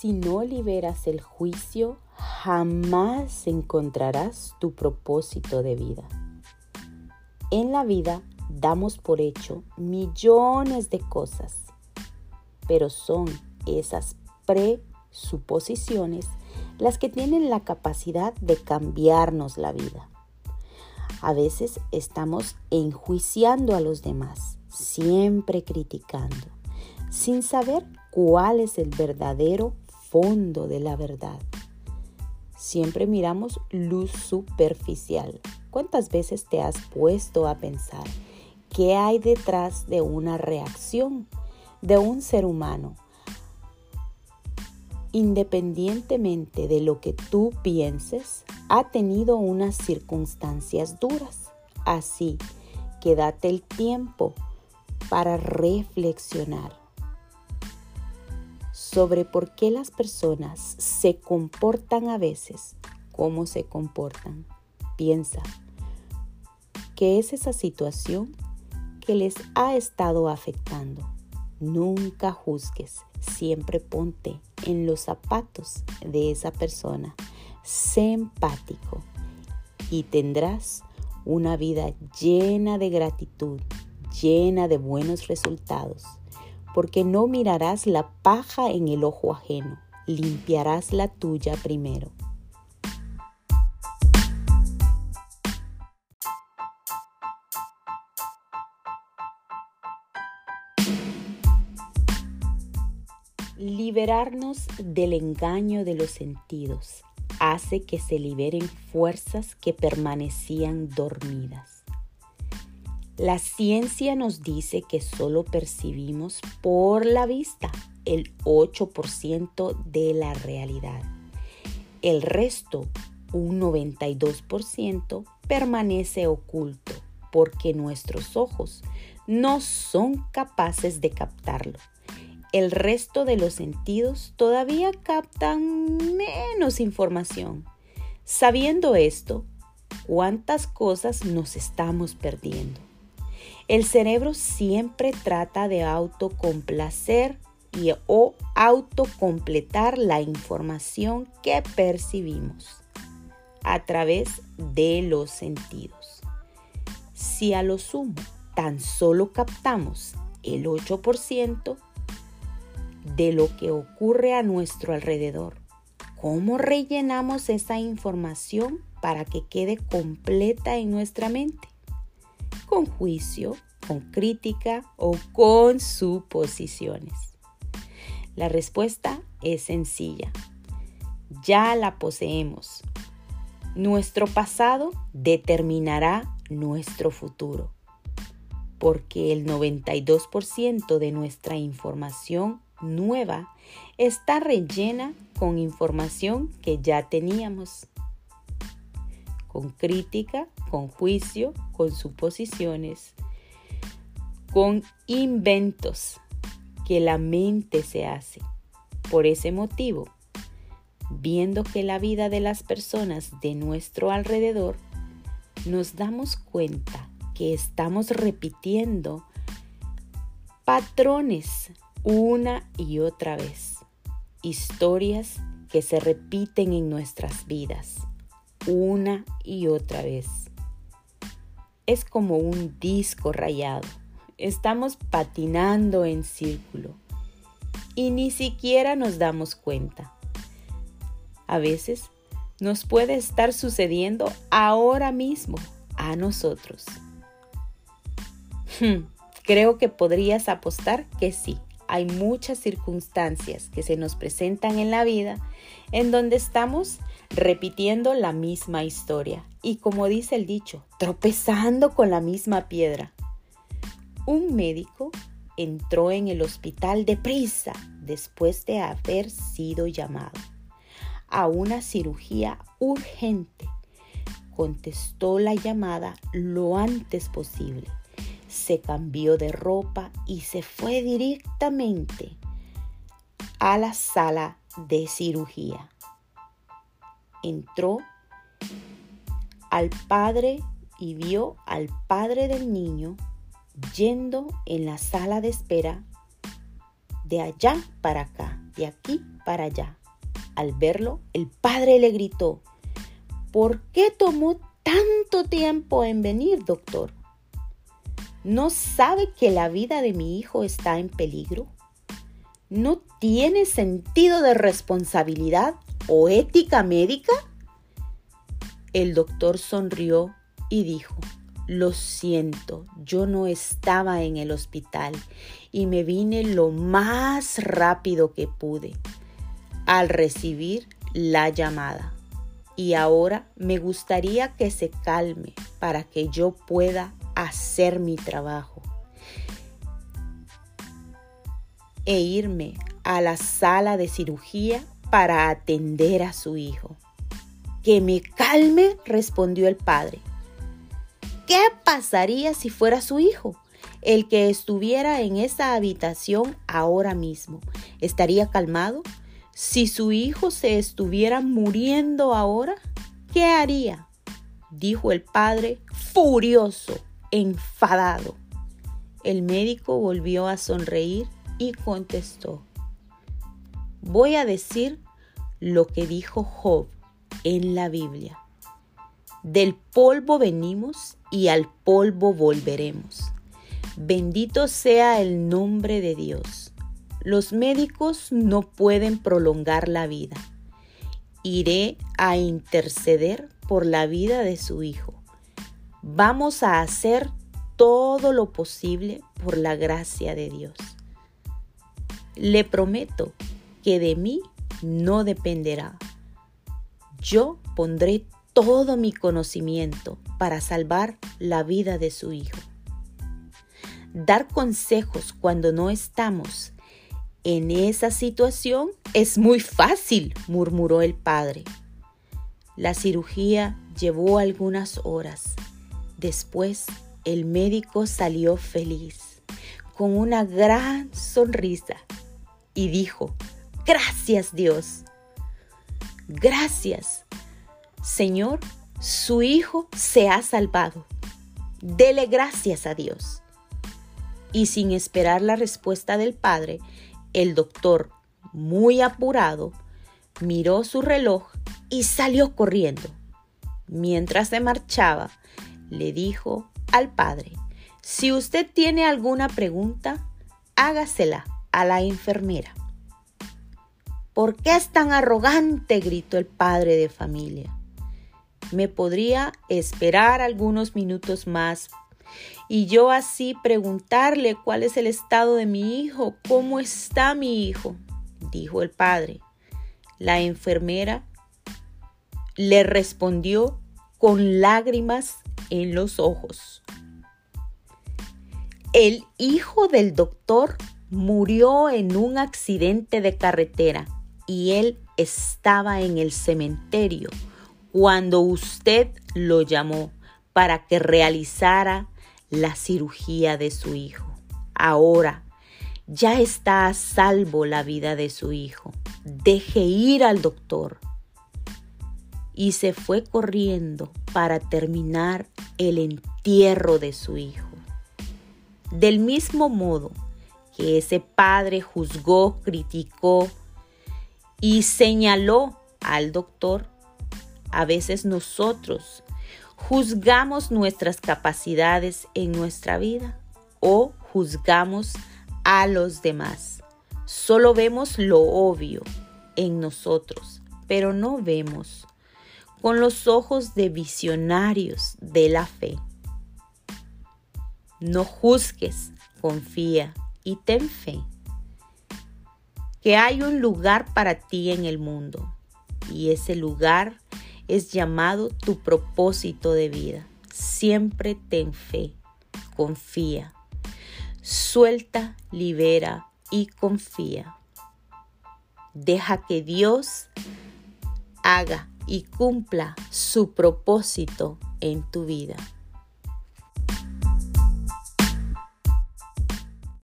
Si no liberas el juicio, jamás encontrarás tu propósito de vida. En la vida damos por hecho millones de cosas, pero son esas presuposiciones las que tienen la capacidad de cambiarnos la vida. A veces estamos enjuiciando a los demás, siempre criticando, sin saber cuál es el verdadero fondo de la verdad. Siempre miramos luz superficial. ¿Cuántas veces te has puesto a pensar qué hay detrás de una reacción de un ser humano? Independientemente de lo que tú pienses, ha tenido unas circunstancias duras. Así que date el tiempo para reflexionar sobre por qué las personas se comportan a veces como se comportan. Piensa, ¿qué es esa situación que les ha estado afectando? Nunca juzgues, siempre ponte en los zapatos de esa persona. Sé empático y tendrás una vida llena de gratitud, llena de buenos resultados, porque no mirarás la paja en el ojo ajeno, limpiarás la tuya primero. Liberarnos del engaño de los sentidos hace que se liberen fuerzas que permanecían dormidas. La ciencia nos dice que solo percibimos por la vista el 8% de la realidad. El resto, un 92%, permanece oculto porque nuestros ojos no son capaces de captarlo el resto de los sentidos todavía captan menos información. Sabiendo esto, ¿cuántas cosas nos estamos perdiendo? El cerebro siempre trata de autocomplacer y o autocompletar la información que percibimos a través de los sentidos. Si a lo sumo tan solo captamos el 8%, de lo que ocurre a nuestro alrededor. ¿Cómo rellenamos esa información para que quede completa en nuestra mente? Con juicio, con crítica o con suposiciones. La respuesta es sencilla. Ya la poseemos. Nuestro pasado determinará nuestro futuro, porque el 92% de nuestra información nueva está rellena con información que ya teníamos, con crítica, con juicio, con suposiciones, con inventos que la mente se hace. Por ese motivo, viendo que la vida de las personas de nuestro alrededor, nos damos cuenta que estamos repitiendo patrones una y otra vez. Historias que se repiten en nuestras vidas una y otra vez. Es como un disco rayado. Estamos patinando en círculo y ni siquiera nos damos cuenta. A veces nos puede estar sucediendo ahora mismo a nosotros. Hmm, creo que podrías apostar que sí hay muchas circunstancias que se nos presentan en la vida en donde estamos repitiendo la misma historia y como dice el dicho, tropezando con la misma piedra. Un médico entró en el hospital deprisa después de haber sido llamado a una cirugía urgente. Contestó la llamada lo antes posible se cambió de ropa y se fue directamente a la sala de cirugía. Entró al padre y vio al padre del niño yendo en la sala de espera de allá para acá, de aquí para allá. Al verlo, el padre le gritó, ¿por qué tomó tanto tiempo en venir, doctor? ¿No sabe que la vida de mi hijo está en peligro? ¿No tiene sentido de responsabilidad o ética médica? El doctor sonrió y dijo, lo siento, yo no estaba en el hospital y me vine lo más rápido que pude al recibir la llamada. Y ahora me gustaría que se calme para que yo pueda hacer mi trabajo e irme a la sala de cirugía para atender a su hijo. Que me calme, respondió el padre. ¿Qué pasaría si fuera su hijo? El que estuviera en esa habitación ahora mismo. ¿Estaría calmado? Si su hijo se estuviera muriendo ahora, ¿qué haría? Dijo el padre, furioso, enfadado. El médico volvió a sonreír y contestó, voy a decir lo que dijo Job en la Biblia. Del polvo venimos y al polvo volveremos. Bendito sea el nombre de Dios. Los médicos no pueden prolongar la vida. Iré a interceder por la vida de su hijo. Vamos a hacer todo lo posible por la gracia de Dios. Le prometo que de mí no dependerá. Yo pondré todo mi conocimiento para salvar la vida de su hijo. Dar consejos cuando no estamos en esa situación es muy fácil, murmuró el padre. La cirugía llevó algunas horas. Después el médico salió feliz, con una gran sonrisa, y dijo, gracias Dios, gracias Señor, su hijo se ha salvado. Dele gracias a Dios. Y sin esperar la respuesta del padre, el doctor, muy apurado, miró su reloj y salió corriendo. Mientras se marchaba, le dijo al padre, si usted tiene alguna pregunta, hágasela a la enfermera. ¿Por qué es tan arrogante? gritó el padre de familia. Me podría esperar algunos minutos más y yo así preguntarle cuál es el estado de mi hijo, cómo está mi hijo, dijo el padre. La enfermera le respondió con lágrimas en los ojos. El hijo del doctor murió en un accidente de carretera y él estaba en el cementerio cuando usted lo llamó para que realizara la cirugía de su hijo. Ahora ya está a salvo la vida de su hijo. Deje ir al doctor. Y se fue corriendo para terminar el entierro de su hijo. Del mismo modo que ese padre juzgó, criticó y señaló al doctor, a veces nosotros juzgamos nuestras capacidades en nuestra vida o juzgamos a los demás. Solo vemos lo obvio en nosotros, pero no vemos con los ojos de visionarios de la fe. No juzgues, confía y ten fe que hay un lugar para ti en el mundo y ese lugar es llamado tu propósito de vida. Siempre ten fe, confía. Suelta, libera y confía. Deja que Dios haga y cumpla su propósito en tu vida.